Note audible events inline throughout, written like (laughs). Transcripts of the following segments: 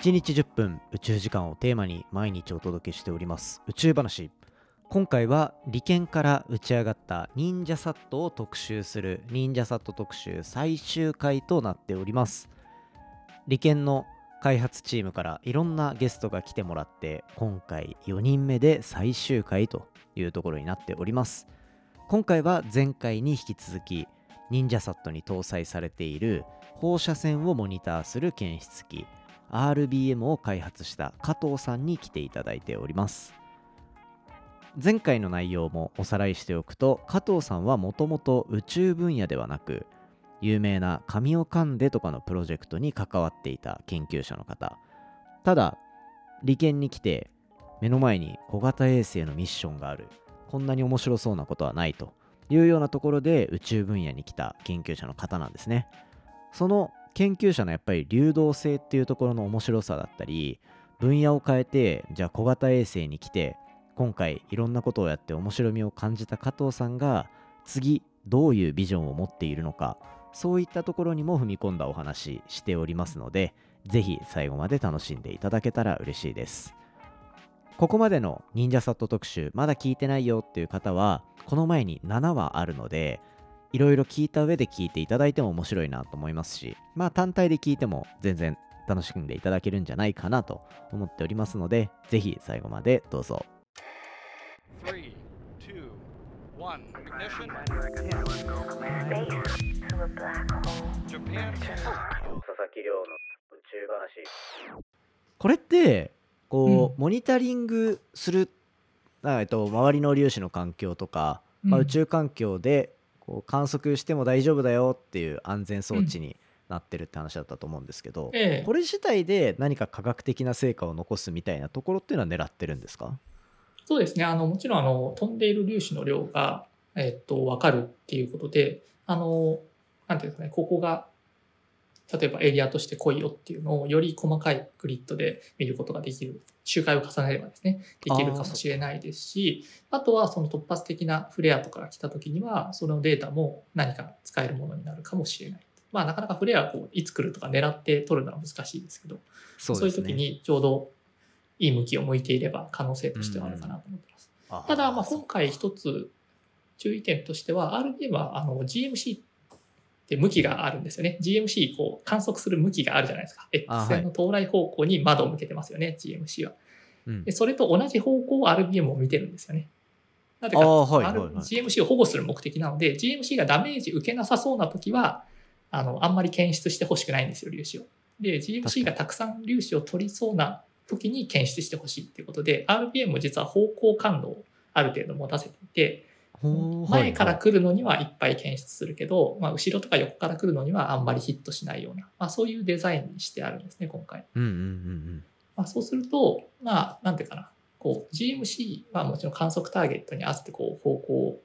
1日10分宇宙時間をテーマに毎日お届けしております。宇宙話。今回は利権から打ち上がった忍者サットを特集する忍者サット特集最終回となっております。利権の開発チームからいろんなゲストが来てもらって今回4人目で最終回というところになっております。今回は前回に引き続き忍者サットに搭載されている放射線をモニターする検出器 RBM を開発した加藤さんに来ていただいております。前回の内容もおさらいしておくと加藤さんはもともと宇宙分野ではなく有名な神尾カンデとかのプロジェクトに関わっていた研究者の方。ただ利権に来て目の前に小型衛星のミッションがある。こんなに面白そうなことはないというようなところで宇宙分野に来た研究者の方なんですね。その研究者のやっぱり流動性っていうところの面白さだったり分野を変えてじゃあ小型衛星に来て今回いろんなことをやって面白みを感じた加藤さんが次どういうビジョンを持っているのかそういったところにも踏み込んだお話しておりますのでぜひ最後まで楽しんでいただけたら嬉しいです。ここまでの忍者サット特集まだ聞いてないよっていう方はこの前に7話あるのでいろいろ聞いた上で聞いていただいても面白いなと思いますしまあ単体で聞いても全然楽しんでいただけるんじゃないかなと思っておりますのでぜひ最後までどうぞ Three, two, one. Ignition. Japan. 佐々木亮の宇宙話これってこう、モニタリングするあえっと周りの粒子の環境とか、まあ、うん宇宙環境でこう観測しても大丈夫だよっていう安全装置になってるって話だったと思うんですけど、ええ。これ自体で何か科学的な成果を残すみたいなところっていうのは狙ってるんですか？そうですね。あの、もちろん、あの、飛んでいる粒子の量が、えっと、わかるっていうことで、あの、なんていうんですかね、ここが、例えばエリアとして濃いよっていうのを、より細かいグリッドで見ることができる。周回を重ねればですね、できるかもしれないですし、あとはその突発的なフレアとかが来た時には、そのデータも何か使えるものになるかもしれない。まあ、なかなかフレアをこういつ来るとか狙って取るのは難しいですけど、そそういう時にちょうどいい向きを向いていれば可能性としてはあるかなと思ってます。ただ、まあ、今回一つ注意点としては、RBM はあの GMC って向きがあるんですよね。GMC こう観測する向きがあるじゃないですか。あ X はい線の到来方向に窓を向けてますよね、GMC は。うんでそれと同じ方向を RBM を見てるんですよね。なぜか、はいはいはい GMC を保護する目的なので、GMC がダメージ受けなさそうな時は、あの、あんまり検出してほしくないんですよ、粒子を。で、GMC がたくさん粒子を取りそうな時に検出してほしいっていうことで、RBM も実は方向感度をある程度持たせていて、前からはい来るのにはいっぱい検出するけど、まあ、後ろとか横から来るのにはあんまりヒットしないような、まあ、そういうデザインにしてあるんですね、今回。うんうんうんまあ、そうすると、まあ、なんていうかな、こう、GMC はもちろん観測ターゲットに合わせて、こう、方向を、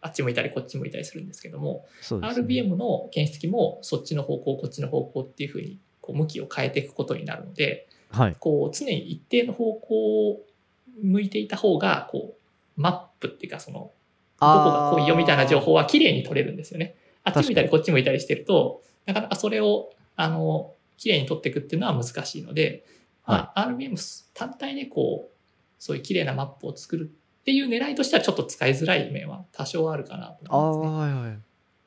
あっち向いたりこっち向いたりするんですけども、ね。RBM の検出器もそっちの方向、こっちの方向っていうふうに、こう、向きを変えていくことになるので、はい。こう、常に一定の方向を向いていた方が、こう、マップっていうか、その、どこが濃いよみたいな情報は綺麗に取れるんですよね。あっち向いたりこっち向いたりしてると、なかなかそれを、あの、綺麗に取っていくっていうのは難しいので、まあ、RBM 単体でこう、そういう綺麗なマップを作るっていう狙いとしてはちょっと使いづらい面は多少あるかなとああ思いますね。はいはい。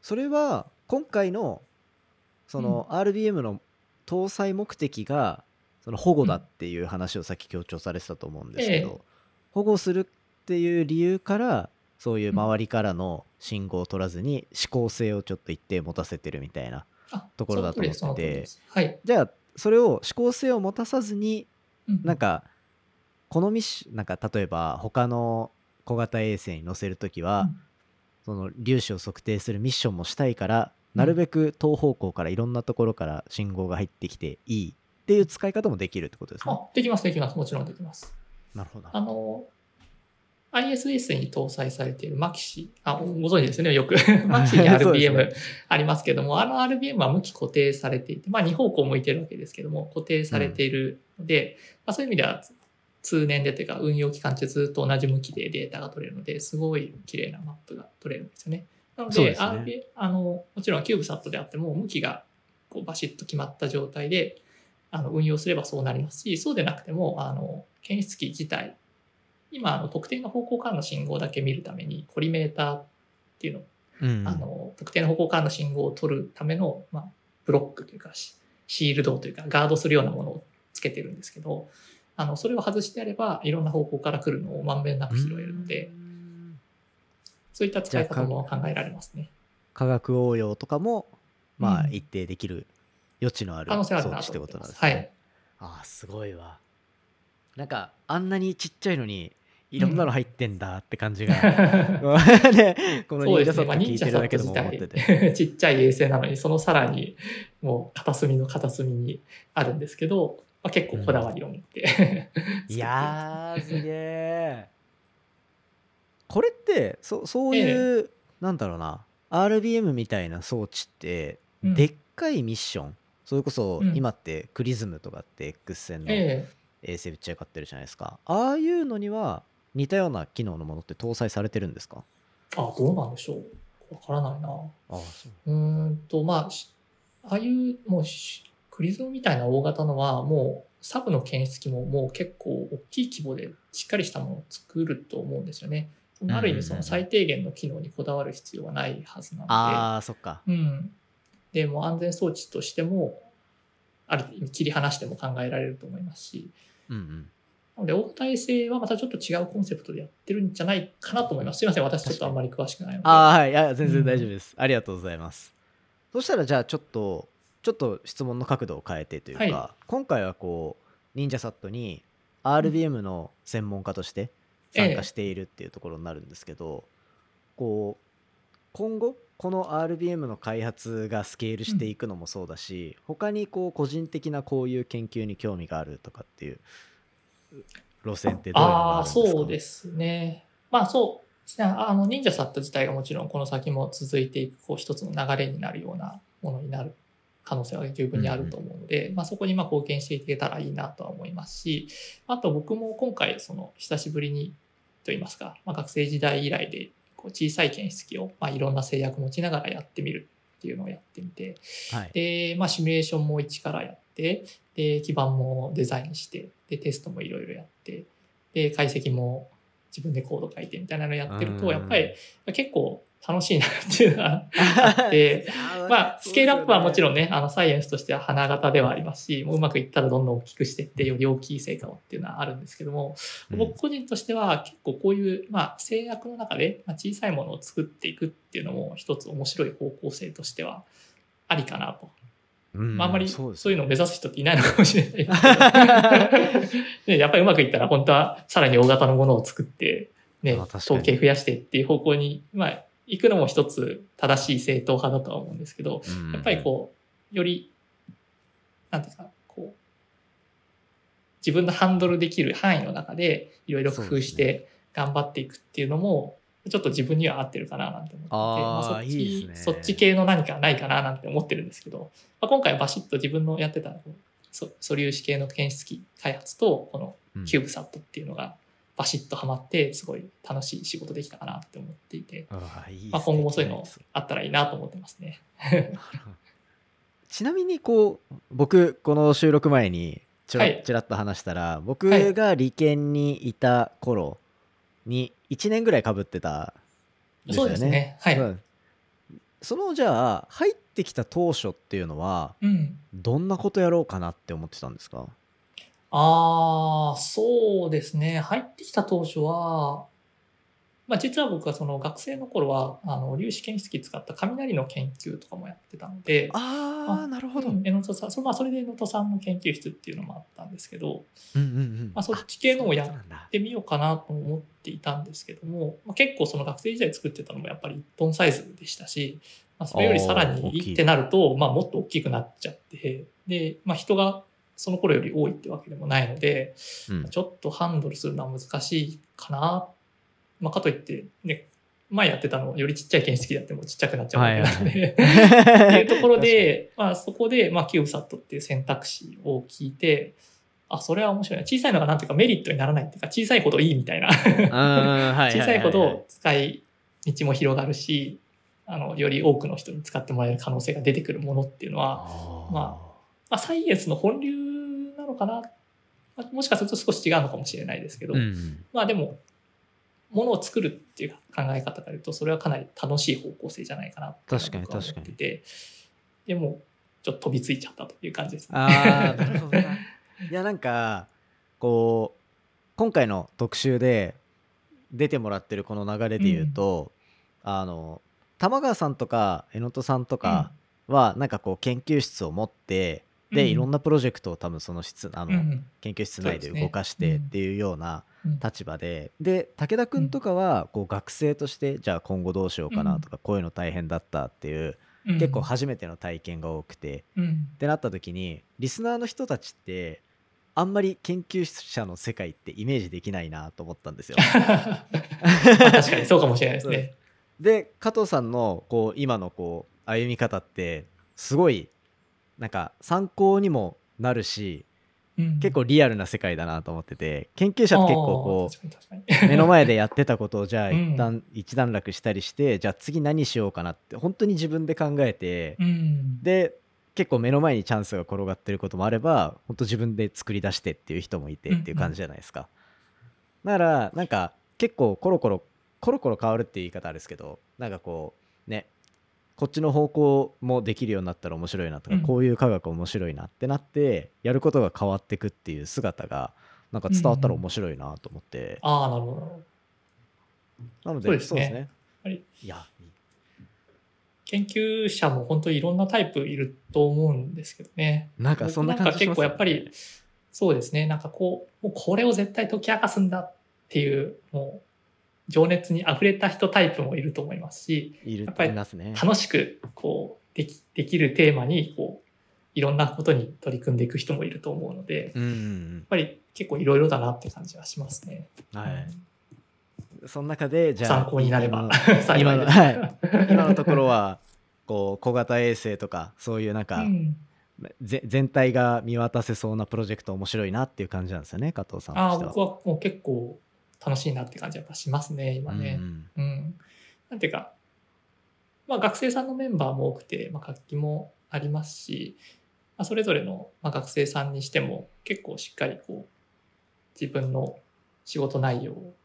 それは今回のその RBM の搭載目的がその保護だっていう話をさっき強調されてたと思うんですけど、ええ。保護するっていう理由からそういう周りからの信号を取らずに指向性をちょっと一定持たせてるみたいなあところだと思っててはい。じゃあそれを指向性を持たさずにうんなんかこのミッションなんか例えば他の小型衛星に乗せるときは、うんその粒子を測定するミッションもしたいから、なるべく東方向からいろんなところから信号が入ってきていいっていう使い方もできるってことですね。あ、できます、できます。もちろんできます。なるほど。あの、ISS に搭載されているマキシ、あ、ご存知ですよね、よく。(laughs) マキシに RBM ね。ありますけども、あの RBM は向き固定されていて、まあ2方向向いてるわけですけども、固定されているので、まあそういう意味では通年でというか運用期間中ずっと同じ向きでデータが取れるので、すごい綺麗なマップが取れるんですよね。なので、ですね。あの、もちろんキューブサットであっても、向きがこうバシッと決まった状態で、あの運用すればそうなりますし、そうでなくても、あの、検出器自体、今、あの、特定の方向からの信号だけ見るために、コリメーターっていうのをうんあの、特定の方向からの信号を取るための、まあ、ブロックというか、シシールドというか、ガードするようなものをつけてるんですけど、あの、それを外してやれば、いろんな方向から来るのをまんべんなく拾えるので、うんそういった使い方も考えられますね。化学応用とかもまあうん一定できる余地のある装置ってことなんですね。ますはい。ああすごいわ。なんかあんなにちっちゃいのにいろんなの入ってんだって感じが、(laughs) ね、このそう忍者サット聞いてるだけでも思ってて。体、ちっちゃい衛星なのに、そのさらに、もう片隅の片隅にあるんですけど、まあ、結構こだわりを持って、(laughs) いやーすげえ。これってそそういう、なんだろうな。RBM みたいな装置って、うん。でっかいミッション。それこそうん。今ってクリズムとかって X 線のえ衛星打ち上がってるじゃないですか。ああいうのには似たような機能のものって搭載されてるんですか？えあ、どうなんでしょう。わからないな。ああそううーんと、まあ、しああいう、もうし、クリズムみたいな大型のは、もう、サブの検出器ももう結構大きい規模でしっかりしたものを作ると思うんですよね。ある意味、その最低限の機能にこだわる必要はないはずなので。あーそっかうん。で、もう安全装置としても、ある意味切り離しても考えられると思いますし、うんうんなので、大型衛星はまたちょっと違うコンセプトでやってるんじゃないかなと思います。すいません、私ちょっとあんまり詳しくないので。ああはいいや全然大丈夫です、ありがとうございますそしたらじゃあちょっとちょっと質問の角度を変えてというか、は今回はこう忍者サットに RBM の専門家として参加しているっていうところになるんですけど、こう今後この RBM の開発がスケールしていくのもそうだし、他にこう個人的なこういう研究に興味があるとかっていう路線ってどういうのがああ、そうですね。まあそう。あの、忍者サット自体がもちろんこの先も続いていく、こう一つの流れになるようなものになる可能性は十分にあると思うので、まあそこにまあ貢献していけたらいいなとは思いますし、あと僕も今回その久しぶりにと言いますか、まあ学生時代以来でこう小さい検出器をまあいろんな制約持ちながらやってみるっていうのをやってみて、はいで、まあ、シミュレーションも一からやって、で、基盤もデザインして、で、テストもいろいろやって、で、解析も自分でコード書いてみたいなのやってると、うん。やっぱり結構楽しいなっていうのがあって、(laughs) まあ、スケールアップはもちろんね、あの、サイエンスとしては花形ではありますし、もううまくいったらどんどん大きくしていって、より大きい成果をっていうのはあるんですけども、うん。僕個人としては結構こういう、まあ、制約の中で、まあ、小さいものを作っていくっていうのも一つ面白い方向性としてはありかなと。うん。まあ、あんまりそういうのを目指す人っていないのかもしれない (laughs) ねやっぱりうまくいったら本当はさらに大型のものを作って、ね、統計増やしてっていう方向に、まあ、行くのも一つ正しい正統派だとは思うんですけど、うん。やっぱりこう、より、なんていうか、こう、自分のハンドルできる範囲の中でいろいろ工夫して頑張っていくっていうのも、ちょっと自分には合ってるかななんて思ってまあ、そっちいいね。そっち系の何かないかななんて思ってるんですけど、まあ、今回はバシッと自分のやってた素素粒子系の検出器開発と、このうん。キューブサットっていうのがバシッとハマって、すごい楽しい仕事できたかなって思っていて、ああいいまあ、今後もそういうのあったらいいなと思ってますね。(laughs) ちなみにこう僕この収録前にちょろはい。ちらっと話したら、僕はい。が理研にいた頃に1年ぐらいかぶってたんですよね。そうですね。はい。うんそのじゃあ入ってきた当初っていうのはうん。どんなことやろうかなって思ってたんですか？ああ、そうですね。入ってきた当初は、まあ実は僕はその学生の頃は、あの、粒子検出器使った雷の研究とかもやってたので、あああなるほど。うんさん、それまあそれで江野戸さんの研究室っていうのもあったんですけど、うんうんうんまあそっち系のをやってみようかなと思っていたんですけども、まあ、結構その学生時代作ってたのもやっぱり1トンサイズでしたし、まあ、それよりさらにいいってなると、まあ、もっと大きくなっちゃって、で、まあ、人がその頃より多いってわけでもないので、うんちょっとハンドルするのは難しいかな。まあ、かといって、ね、前やってたのよりちっちゃい検出器だってもちっちゃくなっちゃうわけなので、(laughs) っていうところで、まあ、そこで、まあ、キューブサットっていう選択肢を聞いて、あ、それは面白いな。小さいのがなんていうかメリットにならないっていうか、小さいほどいいみたいな。小さいほど使い道も広がるし、あの、より多くの人に使ってもらえる可能性が出てくるものっていうのは、まままあ、サイエンスの本流なのかな。まあもしかすると少し違うのかもしれないですけど、うん。まあでも、ものを作るっていう考え方から言うと、それはかなり楽しい方向性じゃないかな確かに確かにってて、でも、ちょっと飛びついちゃったという感じです。ね。あ (laughs) あなるほどな。いやなんかこう今回の特集で出てもらってるこの流れで言うと、あの玉川さんとか榎戸さんとかはなんかこう研究室を持って、でいろんななプロジェクトを多分その室あの、うん。研究室内で動かしてっていうようなうん。立場で、で武田君とかはこう学生としてじゃあ今後どうしようかなとか、こういうの大変だったっていう、うん。結構初めての体験が多くて。うん。ってなった時にリスナーの人たちってあんまり研究者の世界ってイメージできないなと思ったんですよ。(laughs) まあ確かにそうかもしれないですね。(laughs) で加藤さんのこう今のこう歩み方ってすごいなんか参考にもなるしうん。結構リアルな世界だなと思ってて研究者って結構こう目の前でやってたことをじゃあうん。一旦一段落したりしてじゃあ次何しようかなって本当に自分で考えてうん。で結構目の前にチャンスが転がってることもあれば本当自分で作り出してっていう人もいてっていう感じじゃないですか。だからなんか結構コロコロコロコロ変わるっていう言い方あるんですけどなんかこうねこっちの方向もできるようになったら面白いなとか、うん。こういう科学面白いなってなってやることが変わってくっていう姿がなんか伝わったら面白いなと思って、ああ、なるほどなるほど。なのでそうですね。ね。はいいや。研究者も本当にいろんなタイプいると思うんですけどね。なんかそんな感じします僕なんか結構やっぱり、そうですね、なんかこう、もうこれを絶対解き明かすんだっていう、もう、情熱に溢れた人タイプもいると思いますし、いるやっぱりいますね。楽しく、こう、でき、できるテーマに、こう、いろんなことに取り組んでいく人もいると思うので、やっうんうんぱり結構いろいろだなって感じはしますね。うんはいその中でじゃあ参考になれば今。(laughs) のはい今のところはこう小型衛星とかそういうなんか、うんぜ全体が見渡せそうなプロジェクト面白いなっていう感じなんですよね加藤さんとああ、しては。僕はもう結構楽しいなって感じやっぱしますね、今ね。うんうん。なんていうか、まあ学生さんのメンバーも多くて、まあ楽器もありますし、まあ、それぞれの、まあ、学生さんにしても結構しっかりこう、自分の仕事内容を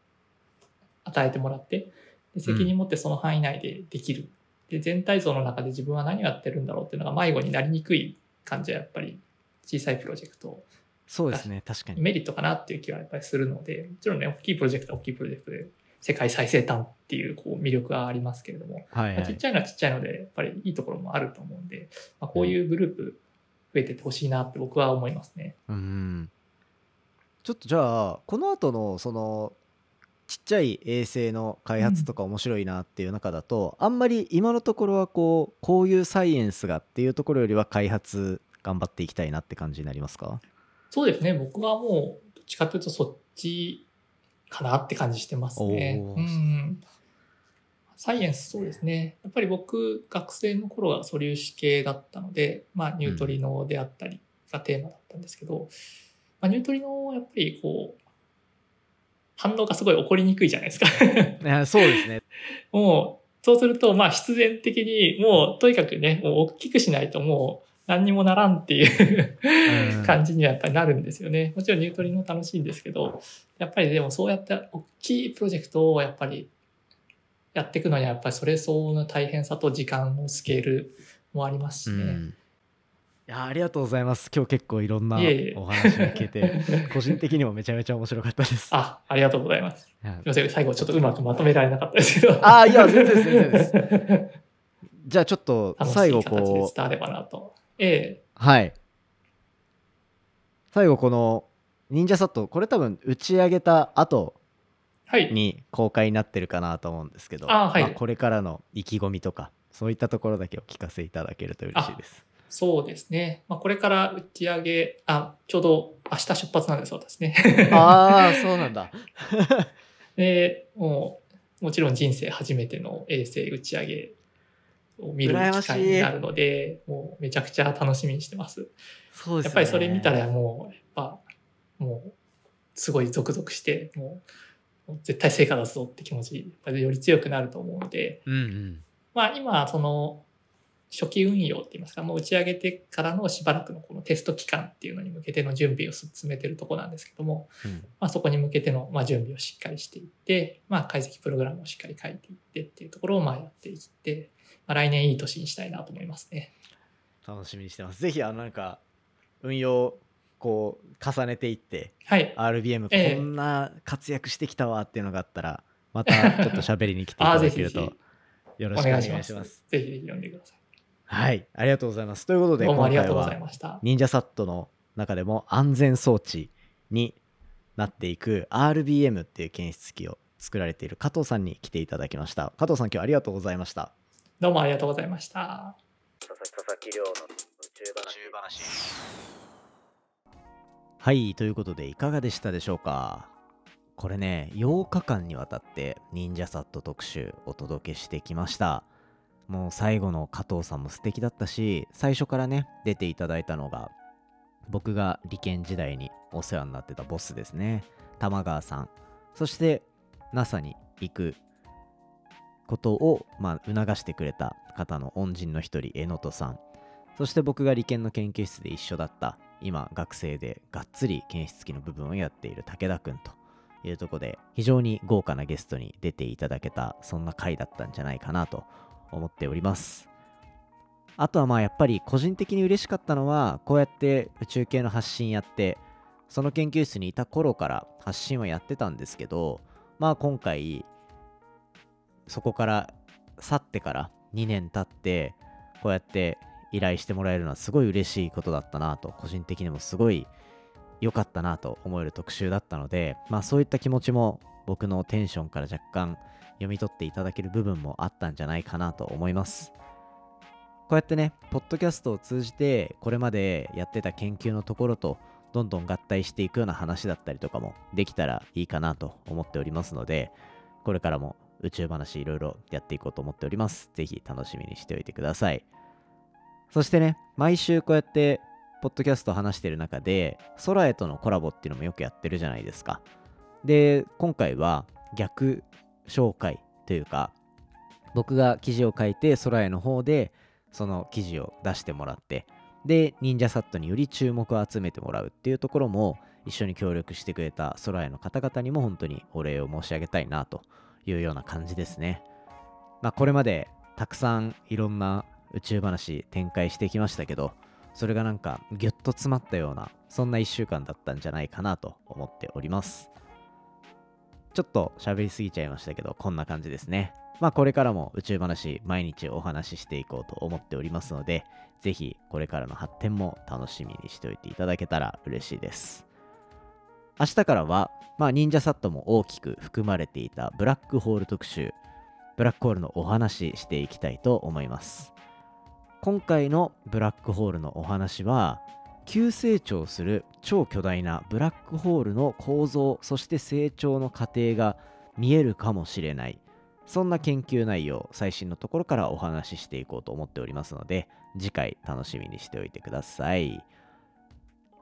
与えてもらって、で責任持ってその範囲内でできる。で、全体像の中で自分は何をやってるんだろうっていうのが迷子になりにくい感じはやっぱり小さいプロジェクトそうですね確かに。メリットかなっていう気はやっぱりするので、もちろんね、大きいプロジェクトは大きいプロジェクトで、世界最西端っていうこう魅力はありますけれども、はいはいまあちっちゃいのはちっちゃいので、やっぱりいいところもあると思うんで、まあ、こういうグループ増えてってほしいなって僕は思いますね。うんちょっとじゃあこの後のそのちっちゃい衛星の開発とか面白いなっていう中だと、あんまり今のところはこうこういうサイエンスがっていうところよりは開発頑張っていきたいなって感じになりますか？そうですね、僕はもう、どっちかというとそっちかなって感じしてますね。うん。サイエンス、そうですね。やっぱり僕、学生の頃は素粒子系だったので、まあ、ニュートリノであったりがテーマだったんですけど、まあ、ニュートリノはやっぱりこう、反応がすごい起こりにくいじゃないですか。(laughs) そうですねもう、そうすると、まあ、必然的に、もう、とにかくね、もう大きくしないともう、何にもならんっていううん感じにはやっぱりなるんですよね。もちろんニュートリノ楽しいんですけど、やっぱりでもそうやって大きいプロジェクトをやっぱりやっていくのにはやっぱりそれ相応の大変さと時間のスケールもありますしね。うんいやありがとうございます今日結構いろんないえいえお話が聞けて (laughs) 個人的にもめちゃめちゃ面白かったですあ、ありがとうございます。すはいみません、最後ちょっとうまくまとめられなかったですけど。あーいや全然全然です (laughs) じゃあちょっと最後い形でこう伝わればなと。えはい。最後この忍者サットこれ多分打ち上げた後。に公開になってるかなと思うんですけど、あはいまこれからの意気込みとかそういったところだけお聞かせいただけると嬉しいです。そうですね。まあ、これから打ち上げ、あ、ちょうど明日出発なんです、私ね。ああそうなんだ。(laughs) で、もう、もちろん人生初めての衛星打ち上げを見る機会になるので、もうめちゃくちゃ楽しみにしてます。そうですよね。やっぱりそれ見たらもう、やっぱ、もう、すごいゾクゾクして、もう、絶対成果出すぞって気持ち、より強くなると思うので、うんうん。まあ今、その、初期運用って言いますか、もう打ち上げてからのしばらくのこのテスト期間っていうのに向けての準備を進めてるところなんですけども、うんまあ、そこに向けてのまあ準備をしっかりしていって、まあ、解析プログラムをしっかり書いていってっていうところをまあやっていって、まあ、来年いい年にしたいなと思いますね。楽しみにしてますぜひあのなんか運用こう重ねていってはい。RBM ええこんな活躍してきたわっていうのがあったらまたちょっと喋りに来ていただけると (laughs) よろしくお願いしま。すす。ぜひぜひ読んでください。はいありがとうございますということで今回りがとうございはました。忍者サットの中でも安全装置になっていく RBM っていう検出器を作られている加藤さんに来ていただきました加藤さん今日はありがとうございましたどうもありがとうございました。佐々木亮の宇宙話。はいということでいかがでしたでしょうか？これね8日間にわたって忍者サット特集お届けしてきました。もう最後の加藤さんも素敵だったし最初からね出ていただいたのが僕が理研時代にお世話になってたボスですね。玉川さん。そして NASA に行くことを、まあ、促してくれた方の恩人の一人、榎本さん。そして僕が理研の研究室で一緒だった、今学生でがっつり検出器の部分をやっている武田くんというところで、非常に豪華なゲストに出ていただけた、そんな回だったんじゃないかなと思っております。あとはまあやっぱり個人的に嬉しかったのは、こうやって宇宙系の発信やって、その研究室にいた頃から発信はやってたんですけど、まあ今回、そこから去ってから2年経ってこうやって依頼してもらえるのはすごい嬉しいことだったなと個人的にもすごい良かったなと思える特集だったのでまあそういった気持ちも僕のテンションから若干読み取っていただける部分もあったんじゃないかなと思います。こうやってねポッドキャストを通じてこれまでやってた研究のところとどんどん合体していくような話だったりとかもできたらいいかなと思っておりますのでこれからも宇宙話いろいろやっていこうと思っております。ぜひ楽しみにしておいてください。そしてね、毎週こうやって、ポッドキャスト話してる中で、空へとのコラボっていうのもよくやってるじゃないですか。で、今回は逆紹介というか、僕が記事を書いて、空への方で、その記事を出してもらって、で、忍者サットにより注目を集めてもらうっていうところも、一緒に協力してくれた空への方々にも本当にお礼を申し上げたいなというような感じですね。まあこれまでたくさんいろんな宇宙話展開してきましたけど、それがなんかギュッと詰まったような、そんな1週間だったんじゃないかなと思っております。ちょっと喋りすぎちゃいましたけど、こんな感じですね。まあこれからも宇宙話毎日お話ししていこうと思っておりますので、ぜひこれからの発展も楽しみにしておいていただけたら嬉しいです。明日からは、まあ、忍者サットも大きく含まれていたブラックホール特集、ブラックホールのお話していきたいと思います。今回のブラックホールのお話は、急成長する超巨大なブラックホールの構造、そして成長の過程が見えるかもしれない。そんな研究内容、最新のところからお話ししていこうと思っておりますので、次回楽しみにしておいてください。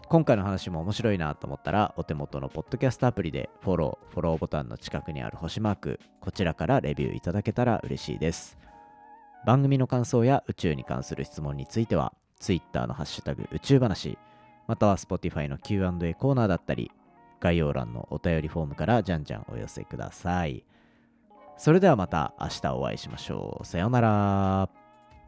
今回の話も面白いなと思ったら、お手元のポッドキャストアプリでフォロー、フォローボタンの近くにある星マーク、こちらからレビューいただけたら嬉しいです。番組の感想や宇宙に関する質問については、Twitter のハッシュタグ宇宙話、または Spotify の Q&A コーナーだったり、概要欄のお便りフォームからじゃんじゃんお寄せください。それではまた明日お会いしましょう。さようなら。